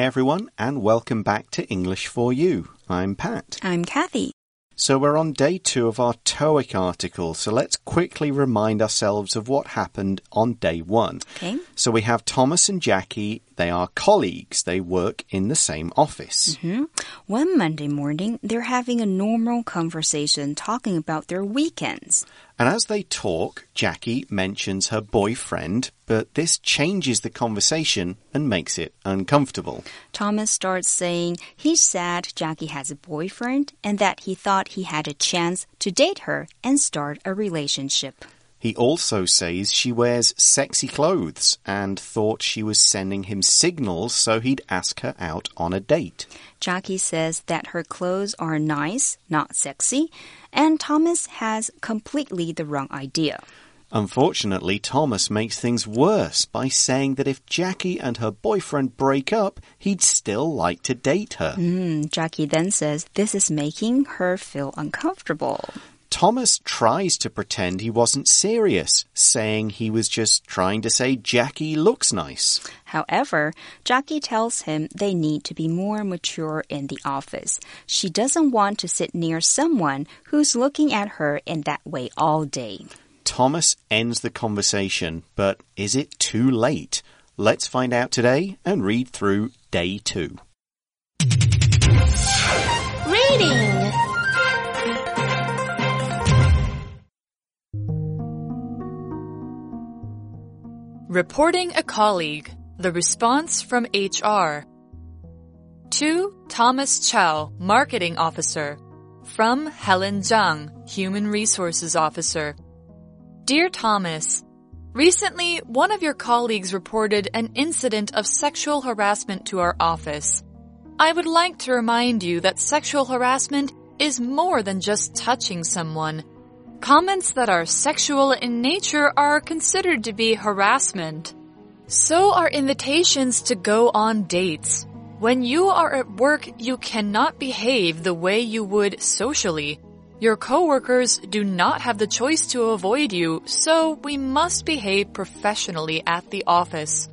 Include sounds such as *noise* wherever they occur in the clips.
Hi, everyone, and welcome back to English for You. I'm Pat. I'm Kathy. So, we're on day two of our TOEIC article, so let's quickly remind ourselves of what happened on day one. Okay. So, we have Thomas and Jackie. They are colleagues, they work in the same office. Mm -hmm. One Monday morning, they're having a normal conversation talking about their weekends. And as they talk, Jackie mentions her boyfriend, but this changes the conversation and makes it uncomfortable. Thomas starts saying he's sad Jackie has a boyfriend and that he thought he had a chance to date her and start a relationship. He also says she wears sexy clothes and thought she was sending him signals so he'd ask her out on a date. Jackie says that her clothes are nice, not sexy, and Thomas has completely the wrong idea. Unfortunately, Thomas makes things worse by saying that if Jackie and her boyfriend break up, he'd still like to date her. Mm, Jackie then says this is making her feel uncomfortable. Thomas tries to pretend he wasn't serious, saying he was just trying to say Jackie looks nice. However, Jackie tells him they need to be more mature in the office. She doesn't want to sit near someone who's looking at her in that way all day. Thomas ends the conversation, but is it too late? Let's find out today and read through day two. Reading Reporting a colleague. The response from HR. To Thomas Chow, Marketing Officer. From Helen Zhang, Human Resources Officer. Dear Thomas, Recently, one of your colleagues reported an incident of sexual harassment to our office. I would like to remind you that sexual harassment is more than just touching someone. Comments that are sexual in nature are considered to be harassment. So are invitations to go on dates. When you are at work, you cannot behave the way you would socially. Your coworkers do not have the choice to avoid you, so we must behave professionally at the office.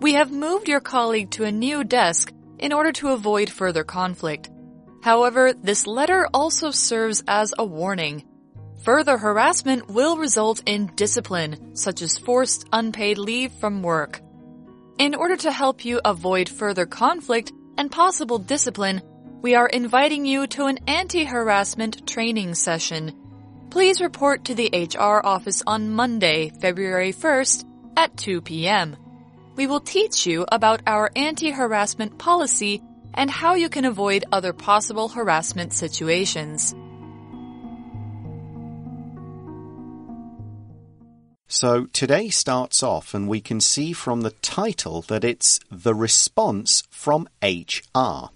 We have moved your colleague to a new desk in order to avoid further conflict. However, this letter also serves as a warning. Further harassment will result in discipline, such as forced unpaid leave from work. In order to help you avoid further conflict and possible discipline, we are inviting you to an anti-harassment training session. Please report to the HR office on Monday, February 1st at 2 p.m. We will teach you about our anti-harassment policy and how you can avoid other possible harassment situations. So today starts off, and we can see from the title that it's the response from HR.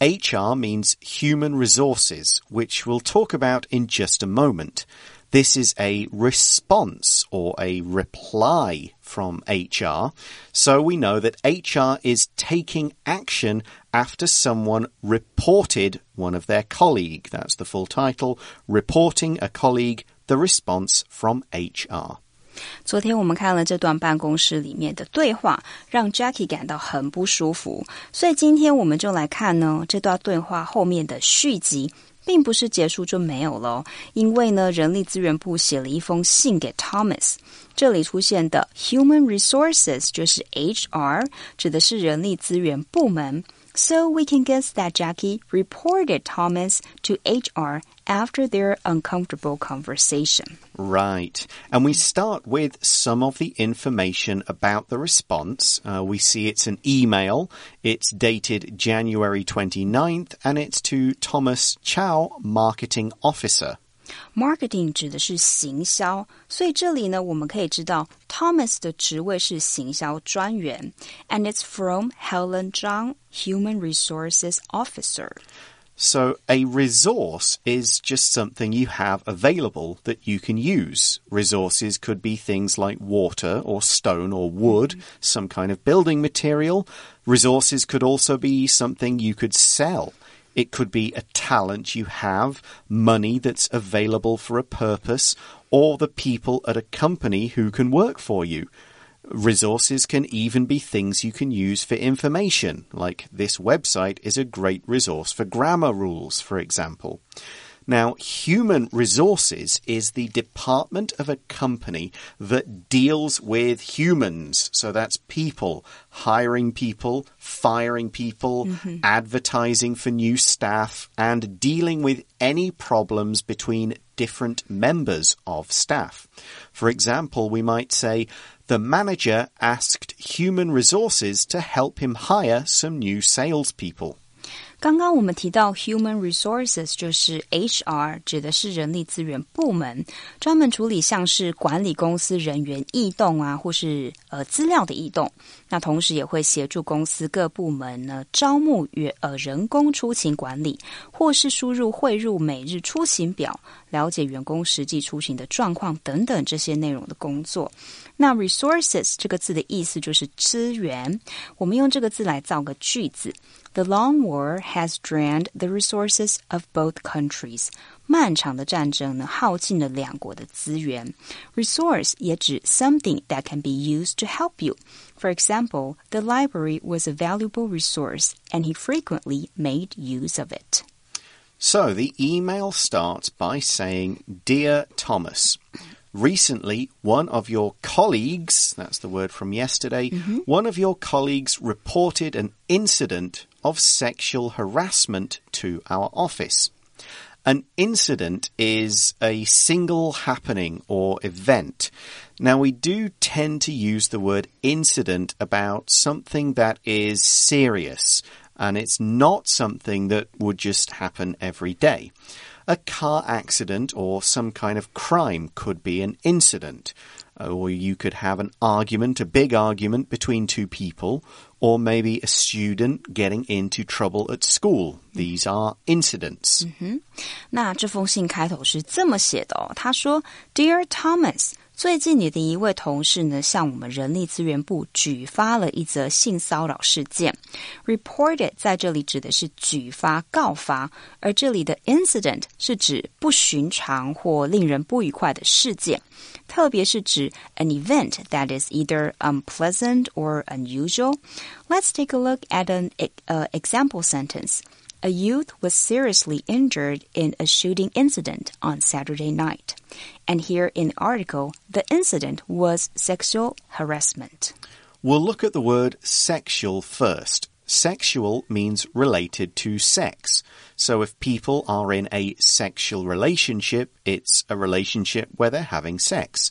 HR means human resources, which we'll talk about in just a moment. This is a response or a reply from HR. So we know that HR is taking action after someone reported one of their colleague. That's the full title. Reporting a colleague, the response from HR. 昨天我们看了这段办公室里面的对话，让 Jackie 感到很不舒服。所以今天我们就来看呢这段对话后面的续集，并不是结束就没有了。因为呢，人力资源部写了一封信给 Thomas，这里出现的 Human Resources 就是 HR，指的是人力资源部门。So we can guess that Jackie reported Thomas to HR after their uncomfortable conversation. Right. And we start with some of the information about the response. Uh, we see it's an email. It's dated January 29th and it's to Thomas Chow, Marketing Officer. Marketing 指的是行销，所以这里呢，我们可以知道 Thomas 的职位是行销专员，and it's from Helen Zhang, Human Resources Officer. So, a resource is just something you have available that you can use. Resources could be things like water or stone or wood, mm -hmm. some kind of building material. Resources could also be something you could sell. It could be a talent you have, money that's available for a purpose, or the people at a company who can work for you. Resources can even be things you can use for information, like this website is a great resource for grammar rules, for example. Now, human resources is the department of a company that deals with humans. So that's people, hiring people, firing people, mm-hmm. advertising for new staff, and dealing with any problems between different members of staff. For example, we might say, the manager asked human resources to help him hire some new salespeople. 刚刚我们提到 human resources 就是 HR，指的是人力资源部门，专门处理像是管理公司人员异动啊，或是呃资料的异动。那同时也会协助公司各部门呢招募员呃人工出勤管理，或是输入汇入每日出勤表，了解员工实际出行的状况等等这些内容的工作。那 resources 这个字的意思就是资源，我们用这个字来造个句子。The long war has drained the resources of both countries. 漫长的战争呢，耗尽了两国的资源。Resource 也指 something that can be used to help you. For example, the library was a valuable resource, and he frequently made use of it. So the email starts by saying, Dear Thomas, recently one of your colleagues, that's the word from yesterday, one of your colleagues reported an incident of sexual harassment to our office. An incident is a single happening or event. Now, we do tend to use the word incident about something that is serious, and it's not something that would just happen every day. A car accident or some kind of crime could be an incident Or you could have an argument, a big argument between two people, or maybe a student getting into trouble at school. These are incidents. 那这封信开头是这么写的哦，他说：“Dear Thomas。” 最近，你的一位同事呢，向我们人力资源部举发了一则性骚扰事件。Reported 在这里指的是举发、告发，而这里的 incident 是指不寻常或令人不愉快的事件，特别是指 an event that is either unpleasant or unusual. Let's take a look at an uh, example sentence. A youth was seriously injured in a shooting incident on Saturday night. And here in the article, the incident was sexual harassment. We'll look at the word sexual first. Sexual means related to sex. So if people are in a sexual relationship, it's a relationship where they're having sex.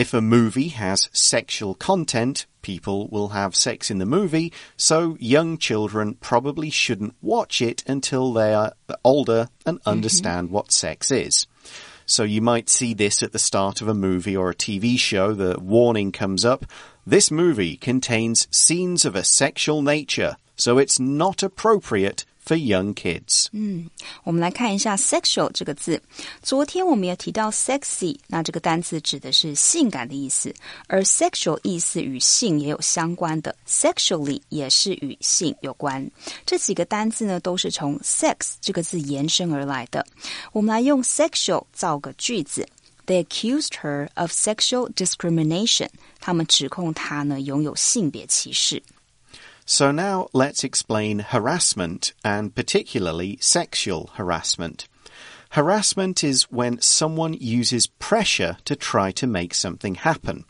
If a movie has sexual content, people will have sex in the movie, so young children probably shouldn't watch it until they are older and mm-hmm. understand what sex is. So you might see this at the start of a movie or a TV show. The warning comes up. This movie contains scenes of a sexual nature, so it's not appropriate for young kids. 嗯我们来看一下 sexual 这个字。昨天我们也提到 sexy，那这个单词指的是性感的意思，而 sexual 意思与性也有相关的，sexually 也是与性有关。这几个单字呢，都是从 sex 这个字延伸而来的。我们来用 sexual 造个句子。They accused her of sexual discrimination。他们指控她呢拥有性别歧视。So now let's explain harassment and particularly sexual harassment. Harassment is when someone uses pressure to try to make something happen.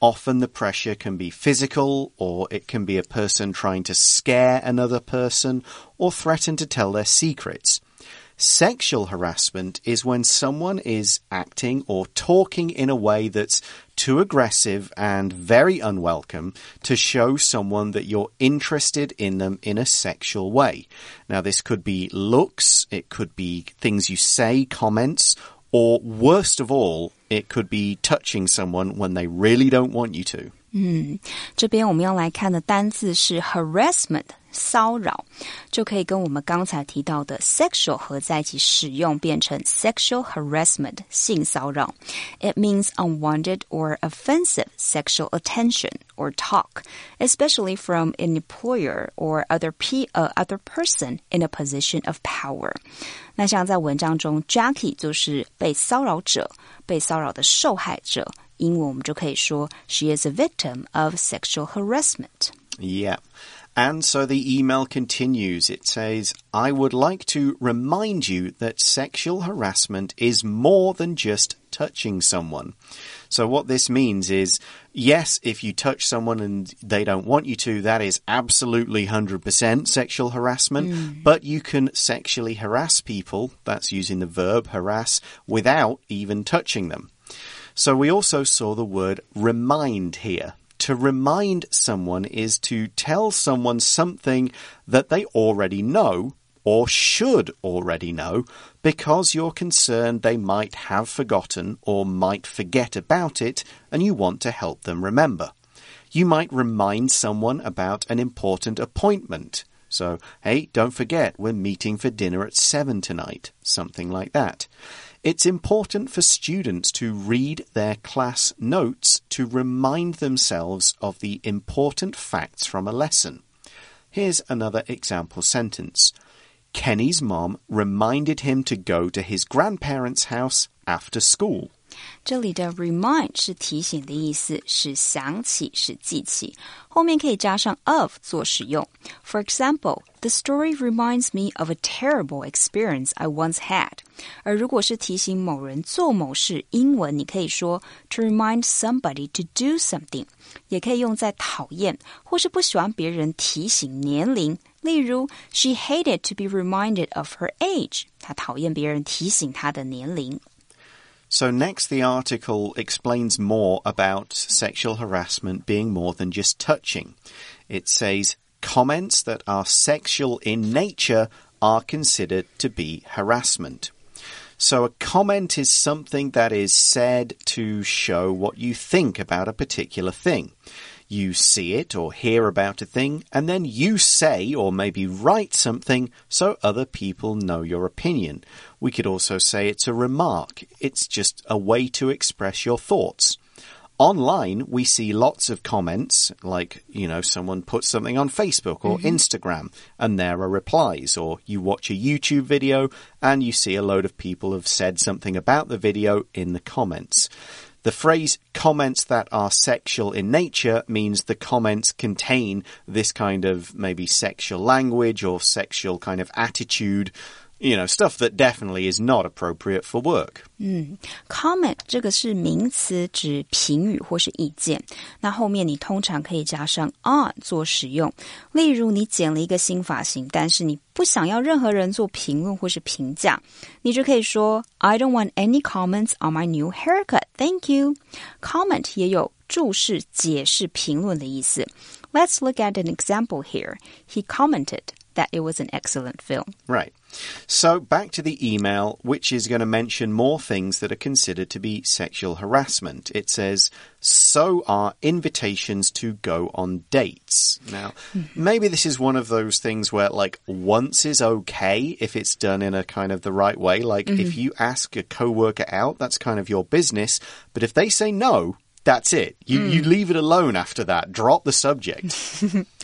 Often the pressure can be physical or it can be a person trying to scare another person or threaten to tell their secrets. Sexual harassment is when someone is acting or talking in a way that's too aggressive and very unwelcome to show someone that you're interested in them in a sexual way. Now, this could be looks, it could be things you say, comments, or worst of all, it could be touching someone when they really don't want you to. 嗯，这边我们要来看的单字是 harassment， 骚扰，就可以跟我们刚才提到的 sexual 合在一起使用，变成 sexual harassment，性骚扰。It means unwanted or offensive sexual attention or talk, especially from an employer or other p uh, other person in a position of power. 那像在文章中，Jackie 就是被骚扰者，被骚扰的受害者。 英文我们就可以说 She is a victim of sexual harassment. Yeah. And so the email continues. It says, I would like to remind you that sexual harassment is more than just touching someone. So what this means is, yes, if you touch someone and they don't want you to, that is absolutely 100% sexual harassment. Hmm. But you can sexually harass people, that's using the verb harass, without even touching them. So we also saw the word remind here. To remind someone is to tell someone something that they already know or should already know because you're concerned they might have forgotten or might forget about it and you want to help them remember. You might remind someone about an important appointment. So, hey, don't forget, we're meeting for dinner at seven tonight. Something like that. It's important for students to read their class notes to remind themselves of the important facts from a lesson. Here's another example sentence. Kenny's mom reminded him to go to his grandparents' house after school. 这里的 remind 是提醒的意思，是想起，是记起，后面可以加上 of 做使用。For example, the story reminds me of a terrible experience I once had. 而如果是提醒某人做某事，英文你可以说 to remind somebody to do something，也可以用在讨厌或是不喜欢别人提醒年龄。例如，She hated to be reminded of her age. 她讨厌别人提醒她的年龄。 So, next, the article explains more about sexual harassment being more than just touching. It says comments that are sexual in nature are considered to be harassment. So, a comment is something that is said to show what you think about a particular thing. You see it or hear about a thing, and then you say or maybe write something so other people know your opinion. We could also say it's a remark. It's just a way to express your thoughts. Online, we see lots of comments, like, you know, someone puts something on Facebook or mm-hmm. Instagram, and there are replies, or you watch a YouTube video and you see a load of people have said something about the video in the comments. The phrase comments that are sexual in nature means the comments contain this kind of maybe sexual language or sexual kind of attitude, you know, stuff that definitely is not appropriate for work. comment 这个是名词，指评语或是意见。那后面你通常可以加上 on 做使用。例如，你剪了一个新发型，但是你不想要任何人做评论或是评价，你就可以说 I don't want any comments on my new haircut. Thank you. Comment 也有注释、解释、评论的意思。Let's look at an example here. He commented that it was an excellent film. Right. So back to the email, which is going to mention more things that are considered to be sexual harassment. It says, so are invitations to go on dates. Now, mm-hmm. maybe this is one of those things where like once is okay if it's done in a kind of the right way. Like if mm-hmm. you ask a coworker out, that's kind of your business. But if they say no, that's it. You, you mm. leave it alone after that. Drop the subject.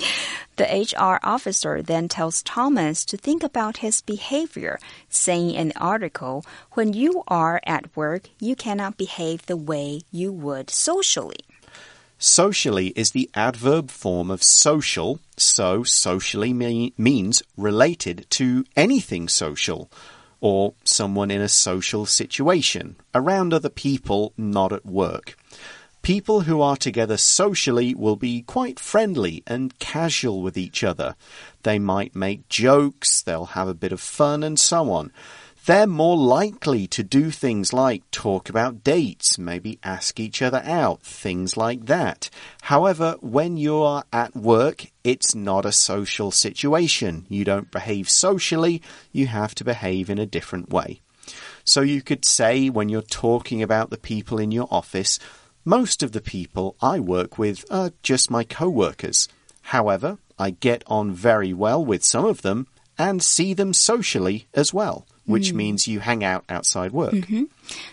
*laughs* The HR officer then tells Thomas to think about his behavior, saying in the article, when you are at work, you cannot behave the way you would socially. Socially is the adverb form of social, so socially me means related to anything social or someone in a social situation, around other people, not at work. People who are together socially will be quite friendly and casual with each other. They might make jokes, they'll have a bit of fun, and so on. They're more likely to do things like talk about dates, maybe ask each other out, things like that. However, when you are at work, it's not a social situation. You don't behave socially, you have to behave in a different way. So you could say when you're talking about the people in your office, most of the people I work with are just my co-workers. However, I get on very well with some of them and see them socially as well which means you hang out outside work.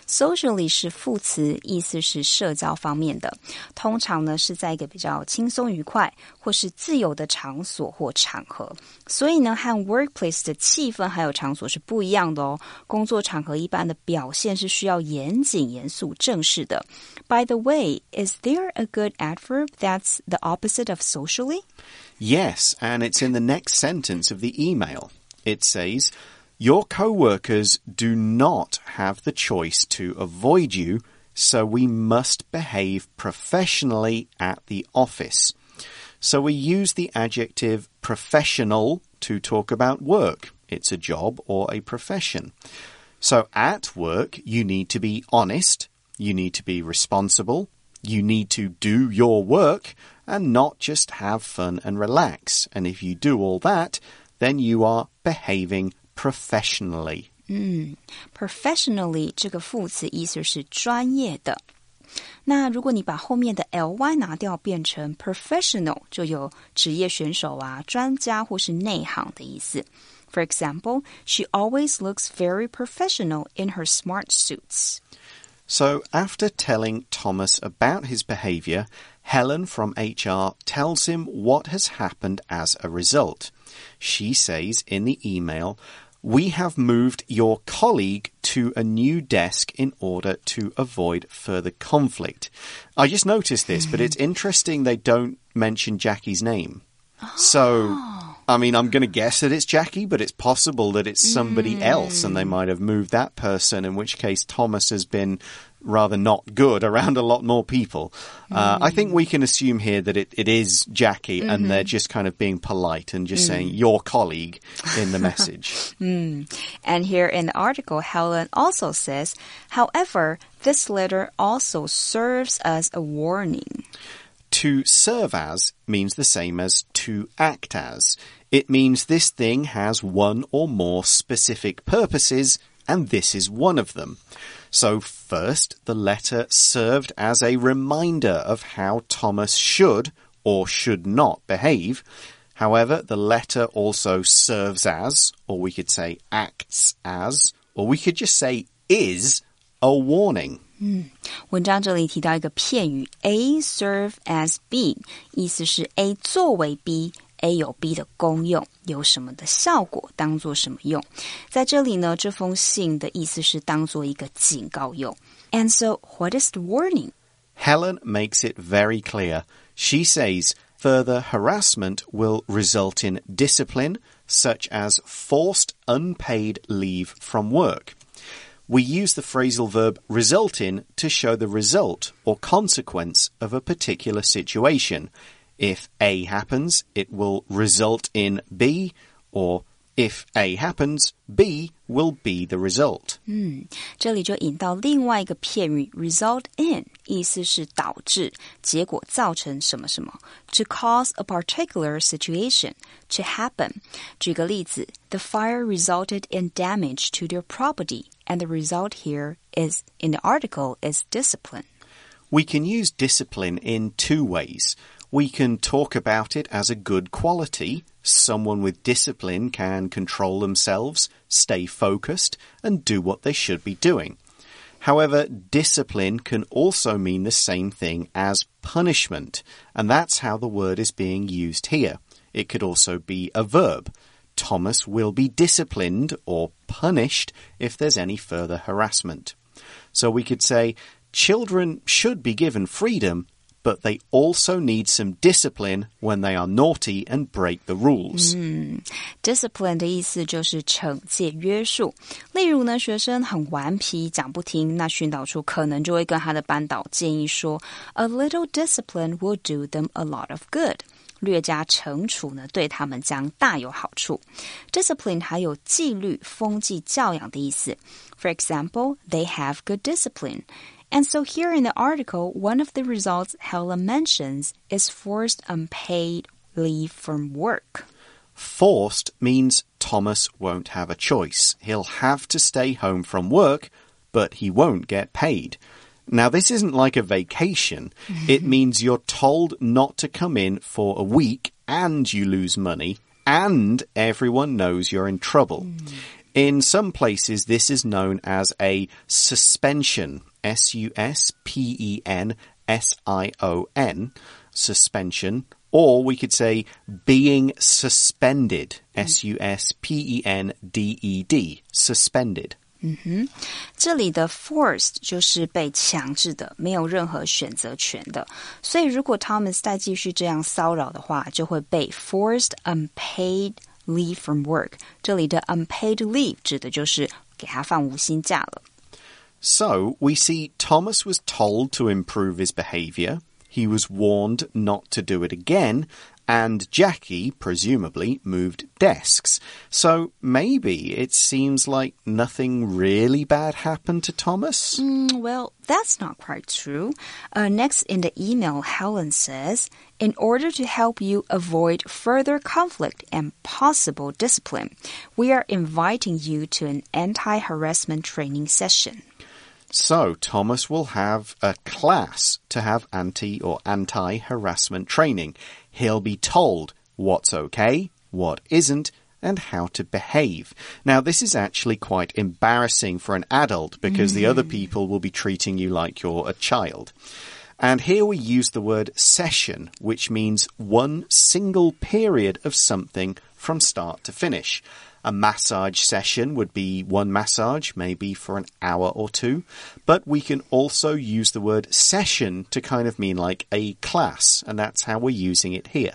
Socially 是副词，意思是社交方面的，通常呢是在一个比较轻松愉快或是自由的场所或场合。所以呢，和 workplace 的气氛还有场所是不一样的哦。工作场合一般的表现是需要严谨、严肃、正式的。By the way, is there a good adverb that's the opposite of socially? Yes, and it's in the next sentence of the email. It says, Your co workers do not have the choice to avoid you, so we must behave professionally at the office. So we use the adjective professional to talk about work. It's a job or a profession. So at work, you need to be honest, you need to be responsible, you need to do your work and not just have fun and relax. And if you do all that, then you are behaving professionally. professionally 这个副词意思是专业的。那如果你把后面的 ly 拿掉，变成 professional，就有职业选手啊、专家或是内行的意思。For example, she always looks very professional in her smart suits. So after telling Thomas about his behavior, Helen from HR tells him what has happened as a result. She says in the email, we have moved your colleague to a new desk in order to avoid further conflict. I just noticed this, but it's mm-hmm. interesting they don't mention Jackie's name. So, I mean, I'm going to guess that it's Jackie, but it's possible that it's somebody else and they mm. might have moved that person, in which case Thomas has been rather not good around a lot more people. Uh, I think we can assume here that it, it is Jackie and mm-hmm. they're just kind of being polite and just mm. saying your colleague in the *laughs* message. Mm. And here in the article, Helen also says, however, this letter also serves as a warning. to serve as means the same as to act as. It means this thing has one or more specific purposes, and this is one of them. So, first, the letter served as a reminder of how Thomas should or should not behave. However, the letter also serves as, or we could say acts as, or we could just say is a warning. 文章这里提到一个片语 A serve as B，意思是 A 作为 B，A 有 B 的功用，有什么的效果，当做什么用。在这里呢，这封信的意思是当做一个警告用。And so, what is the warning? Helen makes it very clear. She says further harassment will result in discipline, such as forced unpaid leave from work. We use the phrasal verb result in to show the result or consequence of a particular situation. If A happens, it will result in B, or if A happens, B will be the result. 这里就引到另外一个片语 result in，意思是导致、结果造成什么什么，to cause a particular situation to happen。举个例子，the fire resulted in damage to their property, and the result here is in the article is discipline. We can use discipline in two ways. We can talk about it as a good quality. Someone with discipline can control themselves, stay focused, and do what they should be doing. However, discipline can also mean the same thing as punishment, and that's how the word is being used here. It could also be a verb. Thomas will be disciplined or punished if there's any further harassment. So we could say, children should be given freedom, but they also need some discipline when they are naughty and break the rules. Discipline 的意思就是惩戒、约束。例如呢，学生很顽皮，讲不听，那训导处可能就会跟他的班导建议说，A little discipline will do them a lot of good。略加惩处呢，对他们将大有好处。Discipline 还有纪律、风纪、教养的意思。For example, they have good discipline. And so here in the article, one of the results Helen mentions is forced unpaid leave from work. Forced means Thomas won't have a choice. He'll have to stay home from work, but he won't get paid. Now, this isn't like a vacation. *laughs* It means you're told not to come in for a week and you lose money and everyone knows you're in trouble. Hmm. In some places, this is known as a suspension. S U S P E N S I O N. Suspension. Or we could say being suspended. S U S P E N D E D. Suspended. 这里的 forced 就是被强制的，没有任何选择权的。所以如果 Thomas 再继续这样骚扰的话，就会被 forced unpaid leave from work。这里的 unpaid leave 指的就是给他放无薪假了。 So we see Thomas was told to improve his behaviour. He was warned not to do it again. And Jackie, presumably, moved desks. So maybe it seems like nothing really bad happened to Thomas. Mm, well, that's not quite true. Uh, next in the email, Helen says, in order to help you avoid further conflict and possible discipline, we are inviting you to an anti harassment training session. So Thomas will have a class to have anti or anti harassment training. He'll be told what's okay, what isn't, and how to behave. Now, this is actually quite embarrassing for an adult because the other mm. people will be treating you like you're a child. And here we use the word session, which means one single period of something from start to finish. A massage session would be one massage, maybe for an hour or two. But we can also use the word session to kind of mean like a class, and that's how we're using it here.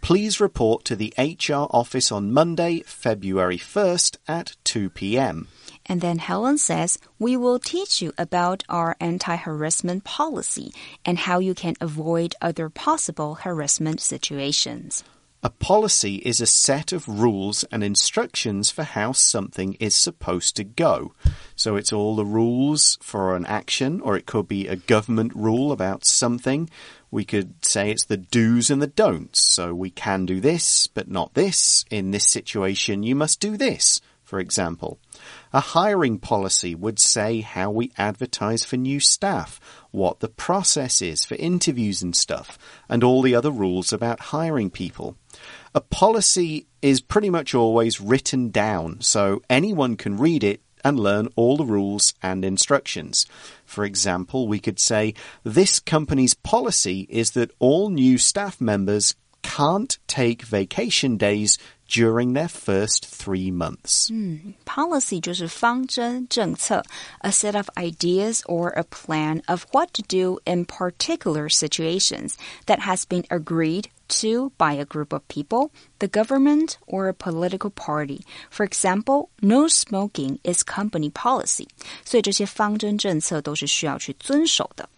please report to the HR office on Monday, February 1st at 2 p.m. And then Helen says, We will teach you about our anti harassment policy and how you can avoid other possible harassment situations. A policy is a set of rules and instructions for how something is supposed to go. So it's all the rules for an action, or it could be a government rule about something. We could say it's the do's and the don'ts. So we can do this, but not this. In this situation, you must do this, for example. A hiring policy would say how we advertise for new staff, what the process is for interviews and stuff, and all the other rules about hiring people. A policy is pretty much always written down, so anyone can read it and learn all the rules and instructions. For example, we could say, this company's policy is that all new staff members can't take vacation days during their first three months. Policy 就是方针政策, a set of ideas or a plan of what to do in particular situations that has been agreed to by a group of people, the government, or a political party. For example, no smoking is company policy. 所以这些方针政策都是需要去遵守的。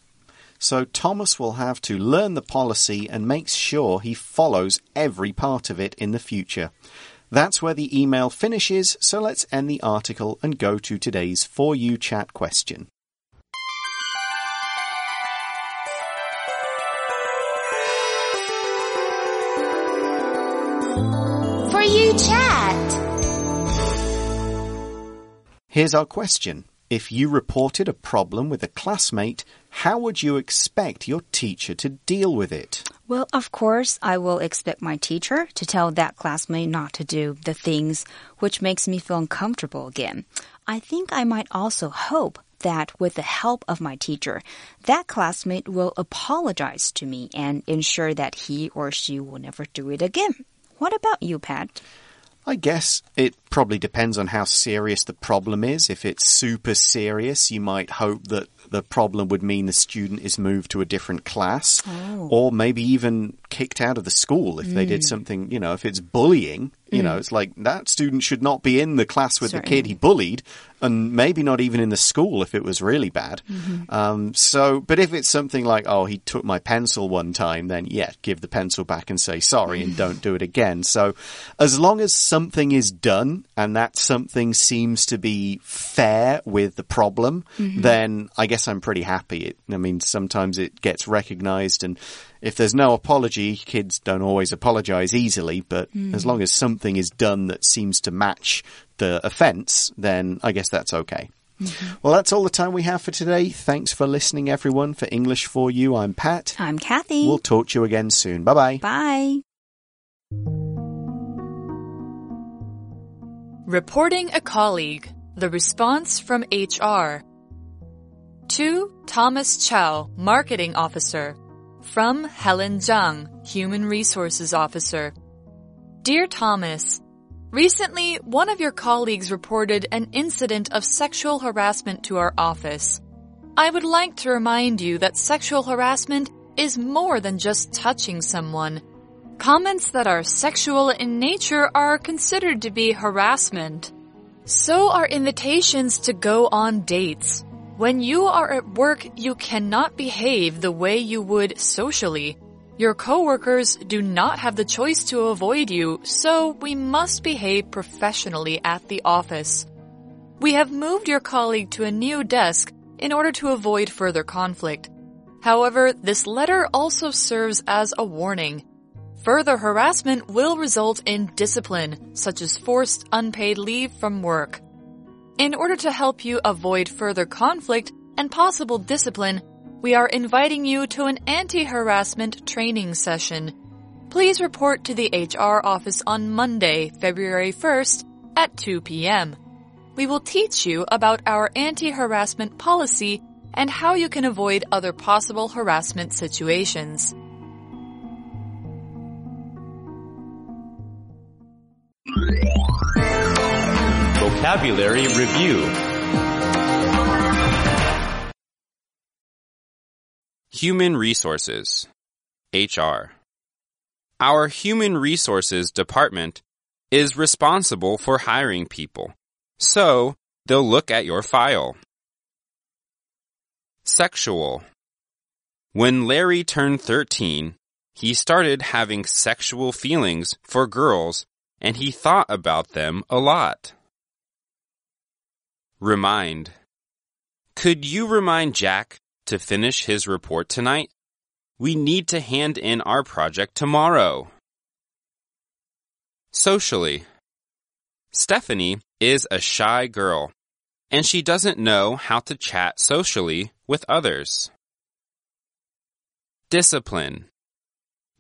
So Thomas will have to learn the policy and makes sure he follows every part of it in the future. That's where the email finishes, so let's end the article and go to today's For You chat question. Here's our question. If you reported a problem with a classmate, how would you expect your teacher to deal with it? Well, of course, I will expect my teacher to tell that classmate not to do the things which makes me feel uncomfortable again. I think I might also hope that with the help of my teacher, that classmate will apologize to me and ensure that he or she will never do it again. What about you, Pat? I guess it probably depends on how serious the problem is. If it's super serious, you might hope that the problem would mean the student is moved to a different class oh. or maybe even kicked out of the school if they did mm. something, you know, if it's bullying, You mm. know, it's like that student should not be in the class with the kid he bullied, and maybe not even in the school if it was really bad. Mm-hmm. Um, so, but if it's something like, oh, he took my pencil one time, then yeah, give the pencil back and say sorry and don't do it again. So, as long as something is done and that something seems to be fair with the problem, mm-hmm. then I guess I'm pretty happy. It, I mean, sometimes it gets recognized and if there's no apology, kids don't always apologize easily, but hmm. as long as something is done that seems to match the offense, then I guess that's okay. Mm-hmm. Well, that's all the time we have for today. Thanks for listening, everyone. For English for You, I'm Pat. I'm Kathy. We'll talk to you again soon. Bye bye. Bye. Reporting a colleague. The response from HR. To Thomas Chow, Marketing Officer. From Helen Zhang, Human Resources Officer. Dear Thomas, recently one of your colleagues reported an incident of sexual harassment to our office. I would like to remind you that sexual harassment is more than just touching someone. Comments that are sexual in nature are considered to be harassment. So are invitations to go on dates. When you are at work, you cannot behave the way you would socially. Your coworkers do not have the choice to avoid you, so we must behave professionally at the office. We have moved your colleague to a new desk in order to avoid further conflict. However, this letter also serves as a warning. Further harassment will result in discipline, such as forced unpaid leave from work. In order to help you avoid further conflict and possible discipline, we are inviting you to an anti-harassment training session. Please report to the HR office on Monday, February 1st at 2 p.m. We will teach you about our anti-harassment policy and how you can avoid other possible harassment situations. Vocabulary Review Human Resources HR Our Human Resources Department is responsible for hiring people, so they'll look at your file. Sexual When Larry turned 13, he started having sexual feelings for girls and he thought about them a lot. Remind. Could you remind Jack to finish his report tonight? We need to hand in our project tomorrow. Socially. Stephanie is a shy girl, and she doesn't know how to chat socially with others. Discipline.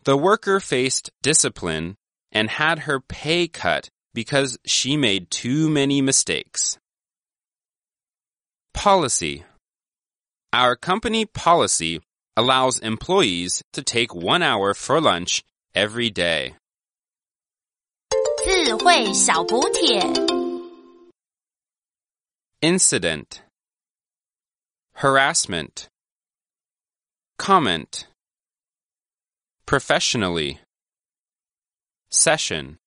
The worker faced discipline and had her pay cut because she made too many mistakes. Policy. Our company policy allows employees to take one hour for lunch every day. 智慧小补帖。 Incident. Harassment. Comment. Professionally. Session.